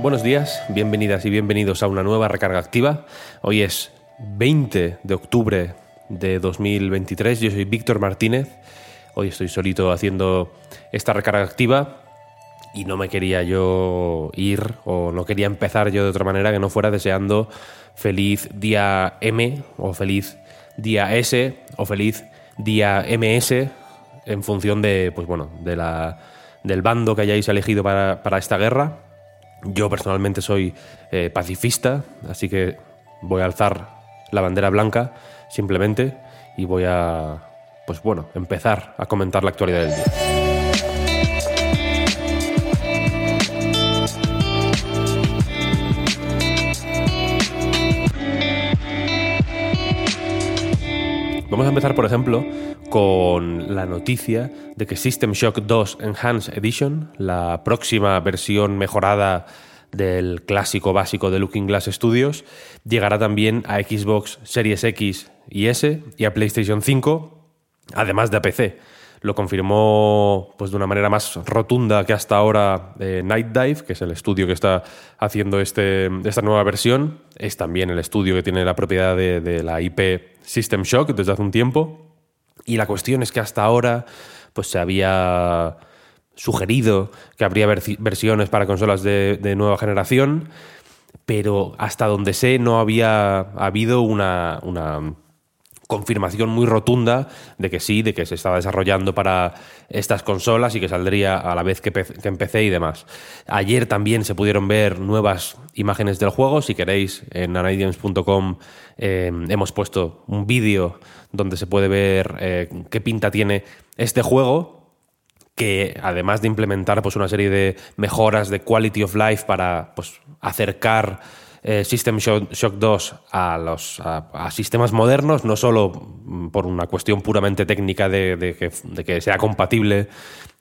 Buenos días, bienvenidas y bienvenidos a una nueva recarga activa. Hoy es 20 de octubre de 2023. Yo soy Víctor Martínez. Hoy estoy solito haciendo esta recarga activa y no me quería yo ir o no quería empezar yo de otra manera que no fuera deseando feliz día M o feliz día S o feliz día MS en función de, pues bueno, de la, del bando que hayáis elegido para, para esta guerra. Yo personalmente soy eh, pacifista, así que voy a alzar la bandera blanca simplemente y voy a, pues bueno, empezar a comentar la actualidad del día. Vamos a empezar, por ejemplo, con la noticia de que System Shock 2 Enhanced Edition, la próxima versión mejorada del clásico básico de Looking Glass Studios, llegará también a Xbox Series X y S y a PlayStation 5, además de a PC. Lo confirmó pues, de una manera más rotunda que hasta ahora eh, Night Dive, que es el estudio que está haciendo este, esta nueva versión. Es también el estudio que tiene la propiedad de, de la IP System Shock desde hace un tiempo. Y la cuestión es que hasta ahora pues, se había sugerido que habría versiones para consolas de, de, nueva generación, pero hasta donde sé no había habido una, una confirmación muy rotunda de que sí, de que se estaba desarrollando para estas consolas y que saldría a la vez que, PC y demás. Ayer también se pudieron ver nuevas imágenes del juego. Si queréis, en anaidiums.com eh, hemos puesto un vídeo donde se puede ver eh, qué pinta tiene este juego que además de implementar pues, una serie de mejoras de quality of life para pues, acercar eh, System Shock, Shock 2 a, los, a, sistemas modernos, no solo por una cuestión puramente técnica de, que, sea compatible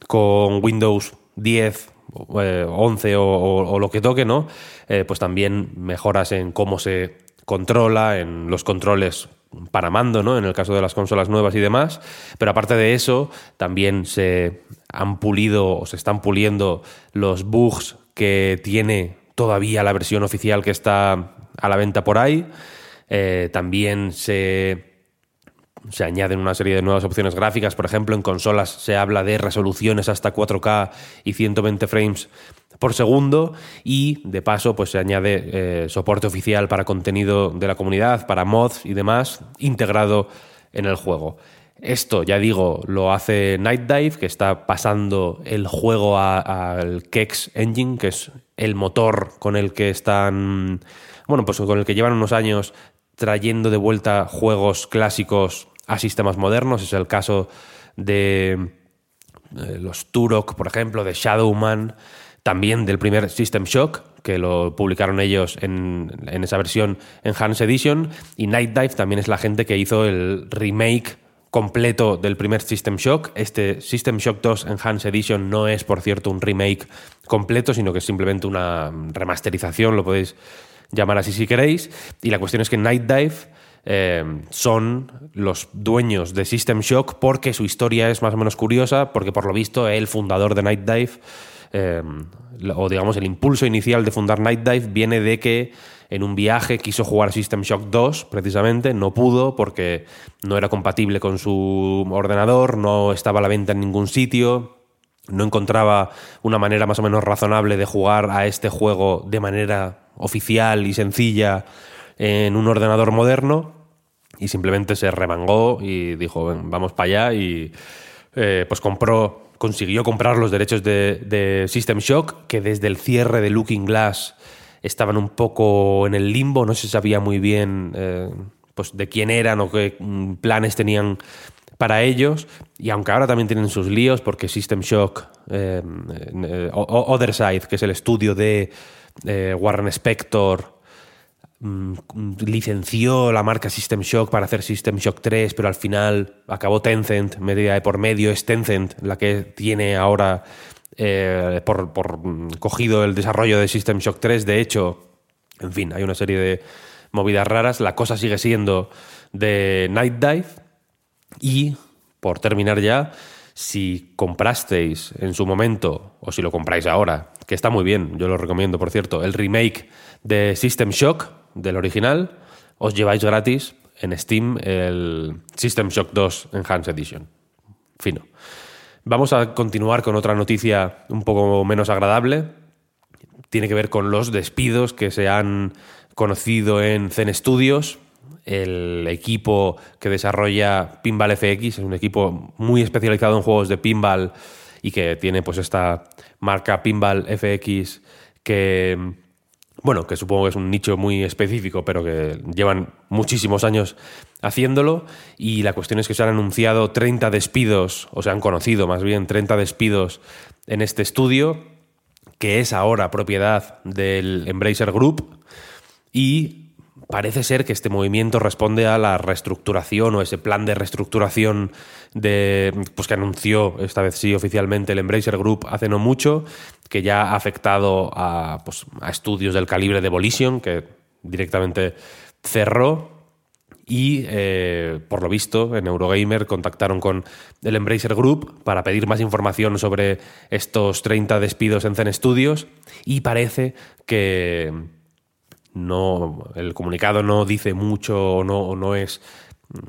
con Windows 10, eh, 11 o, o, o, lo que toque, ¿no? Eh, pues también mejoras en cómo se controla, en los controles para mando, ¿no? En el caso de las consolas nuevas y demás. Pero aparte de eso, también se han pulido o se están puliendo los bugs que tiene todavía la versión oficial que está a la venta por ahí. Eh, también se, se añaden una serie de nuevas opciones gráficas. Por ejemplo, en consolas se habla de resoluciones hasta 4K y 120 frames por segundo y de paso pues se añade eh, soporte oficial para contenido de la comunidad, para mods y demás integrado en el juego. Esto, ya digo, lo hace Night Dive, que está pasando el juego al Kex Engine, que es el motor con el que están, bueno, pues con el que llevan unos años trayendo de vuelta juegos clásicos a sistemas modernos. Es el caso de los Turok, por ejemplo, de Shadowman, también del primer System Shock, que lo publicaron ellos en, en esa versión Enhanced Edition. Y Night Dive también es la gente que hizo el remake completo del primer System Shock. Este System Shock 2 Enhanced Edition no es, por cierto, un remake completo, sino que es simplemente una remasterización, lo podéis llamar así si queréis. Y la cuestión es que Night Dive eh, son los dueños de System Shock porque su historia es más o menos curiosa, porque por lo visto el fundador de Night Dive, eh, o digamos el impulso inicial de fundar Night Dive, viene de que en un viaje quiso jugar System Shock 2, precisamente, no pudo porque no era compatible con su ordenador, no estaba a la venta en ningún sitio, no encontraba una manera más o menos razonable de jugar a este juego de manera oficial y sencilla en un ordenador moderno y simplemente se remangó y dijo, vamos para allá y eh, pues compró, consiguió comprar los derechos de, System Shock que desde el cierre de Looking Glass estaban un poco en el limbo, no se sabía muy bien eh, pues de quién eran o qué mm, planes tenían para ellos. Y aunque ahora también tienen sus líos, porque System Shock, eh, eh Other que es el estudio de eh, Warren Spector, mm, licenció la marca System Shock para hacer System Shock 3, pero al final acabó Tencent, media de por medio es Tencent la que tiene ahora eh, por, cogido el desarrollo de System Shock 3. De hecho, en fin, hay una serie de movidas raras. La cosa sigue siendo de Night Dive. Y, por terminar ya, si comprasteis en su momento, o si lo compráis ahora, que está muy bien, yo lo recomiendo, por cierto, el remake de System Shock, del original, os lleváis gratis en Steam el System Shock 2 Enhanced Edition. Fino. Vamos a continuar con otra noticia un poco menos agradable. Tiene que ver con los despidos que se han conocido en Zen Studios. El equipo que desarrolla Pinball FX es un equipo muy especializado en juegos de pinball y que tiene pues esta marca Pinball FX que bueno, que supongo que es un nicho muy específico, pero que llevan muchísimos años haciéndolo. Y la cuestión es que se han anunciado 30 despidos, o se han conocido más bien 30 despidos en este estudio, que es ahora propiedad del Embracer Group. Y parece ser que este movimiento responde a la reestructuración o ese plan de reestructuración de, pues que anunció esta vez sí oficialmente el Embracer Group hace no mucho, que ya ha afectado a, pues, a estudios del calibre de Volition, que directamente cerró. Y eh, por lo visto, en Eurogamer contactaron con el Embracer Group para pedir más información sobre estos 30 despidos en Zen Studios. Y parece que, no, el comunicado no dice mucho o no, no es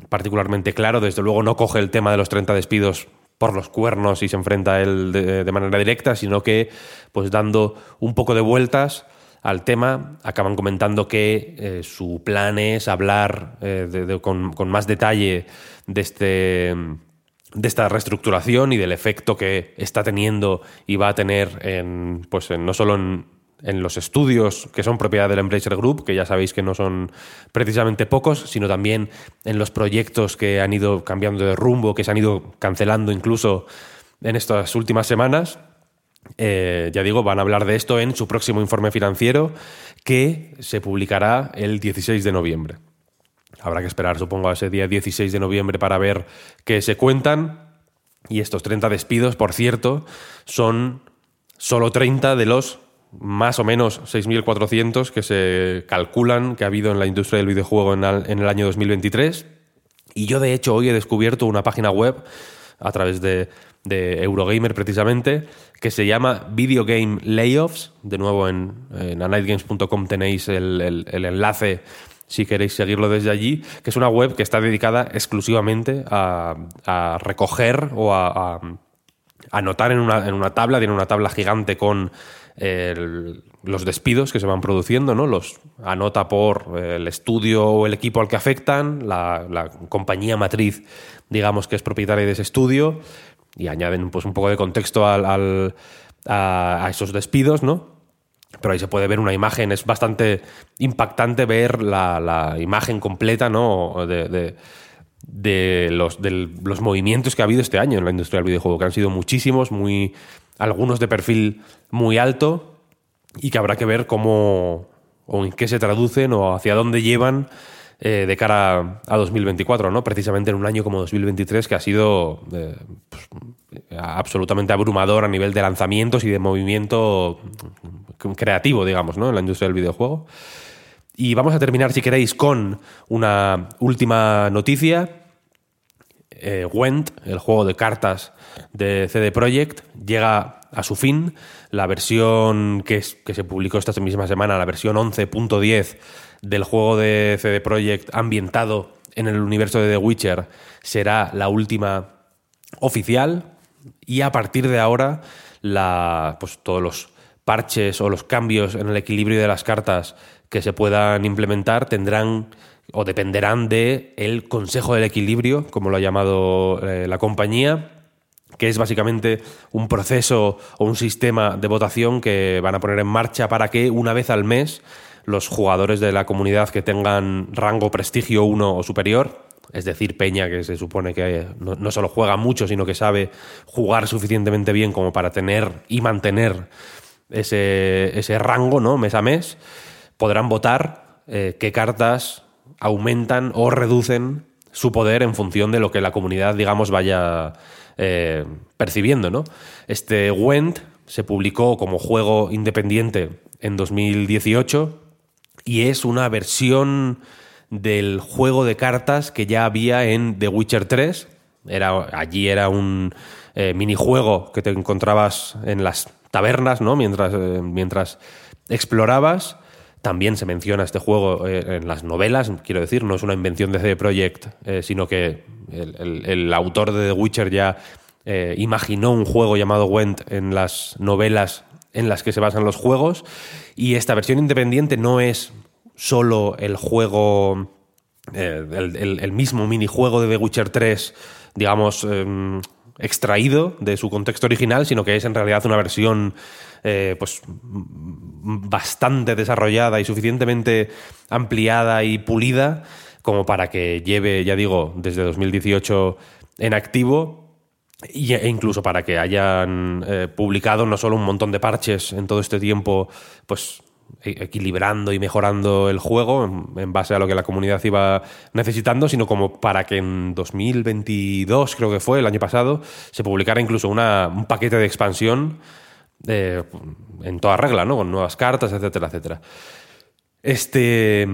particularmente claro. Desde luego no coge el tema de los 30 despidos por los cuernos y se enfrenta a él de, manera directa, sino que, pues dando un poco de vueltas al tema, acaban comentando que eh, su plan es hablar eh, con, con, más detalle de este de esta reestructuración y del efecto que está teniendo y va a tener en, pues en, no solo en, en los estudios que son propiedad del Embracer Group, que ya sabéis que no son precisamente pocos, sino también en los proyectos que han ido cambiando de rumbo, que se han ido cancelando incluso en estas últimas semanas. Eh, ya digo, van a hablar de esto en su próximo informe financiero que se publicará el 16 de noviembre. Habrá que esperar, supongo, a ese día 16 de noviembre para ver qué se cuentan. Y estos 30 despidos, por cierto, son solo 30 de los más o menos 6.400 que se calculan que ha habido en la industria del videojuego en el, año 2023. Y yo de hecho hoy he descubierto una página web a través de, Eurogamer precisamente, que se llama Video Game Layoffs. De nuevo en, en anightgames.com tenéis el, enlace si queréis seguirlo desde allí, que es una web que está dedicada exclusivamente a, recoger o a, anotar en una, en una tabla, tiene una tabla gigante con los despidos que se van produciendo, ¿no? Los anota por el estudio o el equipo al que afectan, la, compañía matriz, digamos, que es propietaria de ese estudio, y añaden pues un poco de contexto al, a, esos despidos, ¿no? Pero ahí se puede ver una imagen, es bastante impactante ver la, imagen completa, ¿no? De los, de los movimientos que ha habido este año en la industria del videojuego, que han sido muchísimos, muy algunos de perfil muy alto y que habrá que ver cómo o en qué se traducen o hacia dónde llevan eh, de cara a 2024, ¿no? Precisamente en un año como 2023 que ha sido eh, pues, absolutamente abrumador a nivel de lanzamientos y de movimiento creativo, digamos, ¿no? En la industria del videojuego. Y vamos a terminar, si queréis, con una última noticia. Eh, Went, el juego de cartas de CD Projekt, llega a su fin. La versión que, se publicó esta misma semana, la versión 11.10 del juego de CD Projekt ambientado en el universo de The Witcher será la última oficial y a partir de ahora pues, todos los parches o los cambios en el equilibrio de las cartas que se puedan implementar tendrán o dependerán de el Consejo del Equilibrio, como lo ha llamado eh, la compañía, que es básicamente un proceso o un sistema de votación que van a poner en marcha para que una vez al mes los jugadores de la comunidad que tengan rango prestigio 1 o superior, es decir, Peña, que se supone que no, solo juega mucho, sino que sabe jugar suficientemente bien como para tener y mantener ese, ese rango, ¿no? Mes a mes, podrán votar eh, qué cartas aumentan o reducen su poder en función de lo que la comunidad, digamos, vaya eh, percibiendo, ¿no? Este Went se publicó como juego independiente en 2018 y es una versión del juego de cartas que ya había en The Witcher 3. Era, allí era un eh, minijuego que te encontrabas en las tabernas, ¿no? Mientras, eh, mientras explorabas. También se menciona este juego eh, en las novelas, quiero decir, no es una invención de CD Projekt, sino que el, autor de The Witcher ya imaginó un juego llamado Went en las novelas en las que se basan los juegos. Y esta versión independiente no es solo el juego, eh, el, mismo minijuego de The Witcher 3, digamos, em, extraído de su contexto original, sino que es en realidad una versión eh, pues bastante desarrollada y suficientemente ampliada y pulida como para que lleve, ya digo, desde 2018 en activo e incluso para que hayan eh, publicado no solo un montón de parches en todo este tiempo, pues equilibrando y mejorando el juego en, base a lo que la comunidad iba necesitando, sino como para que en 2022, creo que fue, el año pasado, se publicara incluso un paquete de expansión eh, en toda regla, ¿no? Con nuevas cartas, etcétera, etcétera. Este,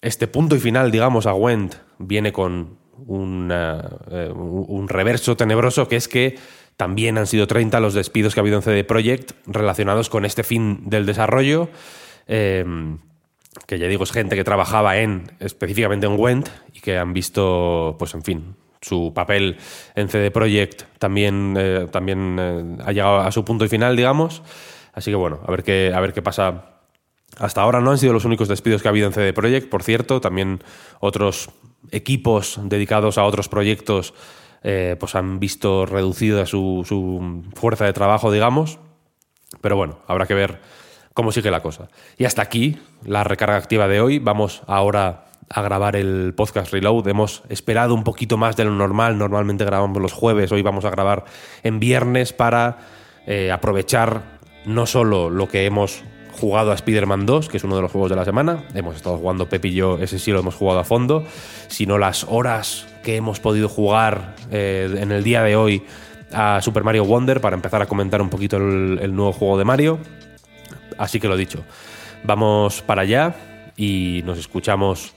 este punto y final, digamos, a Went viene con eh, un reverso tenebroso que es que también han sido 30 los despidos que ha habido en CD Projekt relacionados con este fin del desarrollo. Eh, que ya digo, es gente que trabajaba en específicamente en Went y que han visto, pues en fin, su papel en CD Projekt también, eh, también ha llegado a su punto y final, digamos. Así que bueno, a ver qué, a ver qué pasa hasta ahora no han sido los únicos despidos que ha habido en CD Projekt, por cierto, también otros equipos dedicados a otros proyectos eh, pues han visto reducida su, su fuerza de trabajo, digamos. Pero bueno, habrá que ver cómo sigue la cosa. Y hasta aquí la recarga activa de hoy. Vamos ahora a grabar el podcast Reload. Hemos esperado un poquito más de lo normal. Normalmente grabamos los jueves. Hoy vamos a grabar en viernes para eh, aprovechar no solo lo que hemos jugado a Spider-Man 2, que es uno de los juegos de la semana. Hemos estado jugando Pep y yo, ese sí lo hemos jugado a fondo. Sino las horas que hemos podido jugar eh, en el día de hoy a Super Mario Wonder para empezar a comentar un poquito el, nuevo juego de Mario. Así que lo dicho, vamos para allá y nos escuchamos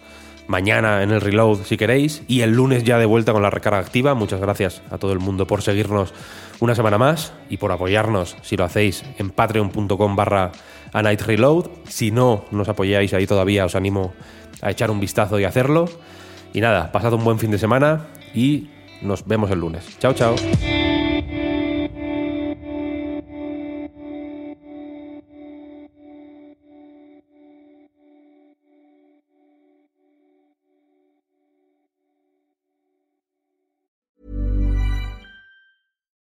mañana en el reload si queréis y el lunes ya de vuelta con la recarga activa. Muchas gracias a todo el mundo por seguirnos una semana más y por apoyarnos si lo hacéis en patreon.com barra a Night Reload. Si no nos apoyáis ahí todavía, os animo a echar un vistazo y hacerlo. Y nada, pasad un buen fin de semana y nos vemos el lunes. Chao, chao.